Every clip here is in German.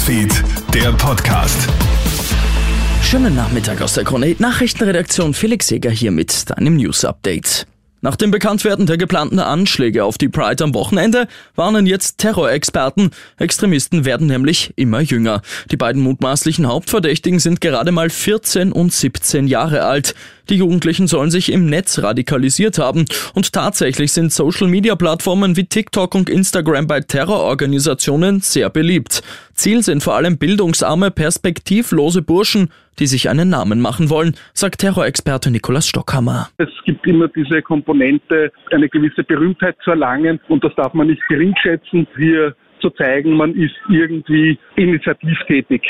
Newsfeed, der Podcast. Schönen Nachmittag aus der Krone Nachrichtenredaktion. Felix Seger hier mit deinem News Update. Nach dem Bekanntwerden der geplanten Anschläge auf die Pride am Wochenende warnen jetzt Terrorexperten. Extremisten werden nämlich immer jünger. Die beiden mutmaßlichen Hauptverdächtigen sind gerade mal 14 und 17 Jahre alt. Die Jugendlichen sollen sich im Netz radikalisiert haben. Und tatsächlich sind Social-Media-Plattformen wie TikTok und Instagram bei Terrororganisationen sehr beliebt. Ziel sind vor allem bildungsarme, perspektivlose Burschen, die sich einen Namen machen wollen, sagt Terrorexperte Nikolaus Stockhammer. Es gibt immer diese Komponente, eine gewisse Berühmtheit zu erlangen und das darf man nicht geringschätzen. Hier zu zeigen, man ist irgendwie initiativtätig.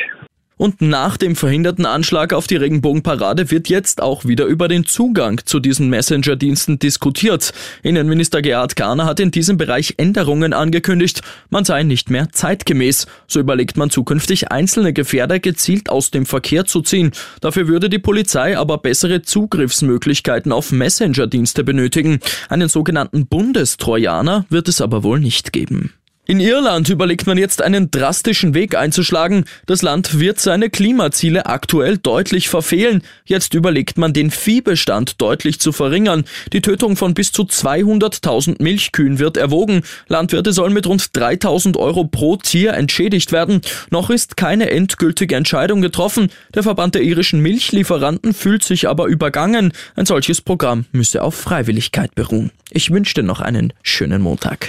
Und nach dem verhinderten Anschlag auf die Regenbogenparade wird jetzt auch wieder über den Zugang zu diesen Messenger-Diensten diskutiert. Innenminister Gerhard Kahner hat in diesem Bereich Änderungen angekündigt. Man sei nicht mehr zeitgemäß. So überlegt man zukünftig einzelne Gefährder gezielt aus dem Verkehr zu ziehen. Dafür würde die Polizei aber bessere Zugriffsmöglichkeiten auf Messenger-Dienste benötigen. Einen sogenannten Bundestrojaner wird es aber wohl nicht geben. In Irland überlegt man jetzt einen drastischen Weg einzuschlagen. Das Land wird seine Klimaziele aktuell deutlich verfehlen. Jetzt überlegt man den Viehbestand deutlich zu verringern. Die Tötung von bis zu 200.000 Milchkühen wird erwogen. Landwirte sollen mit rund 3.000 Euro pro Tier entschädigt werden. Noch ist keine endgültige Entscheidung getroffen. Der Verband der irischen Milchlieferanten fühlt sich aber übergangen. Ein solches Programm müsse auf Freiwilligkeit beruhen. Ich wünsche dir noch einen schönen Montag.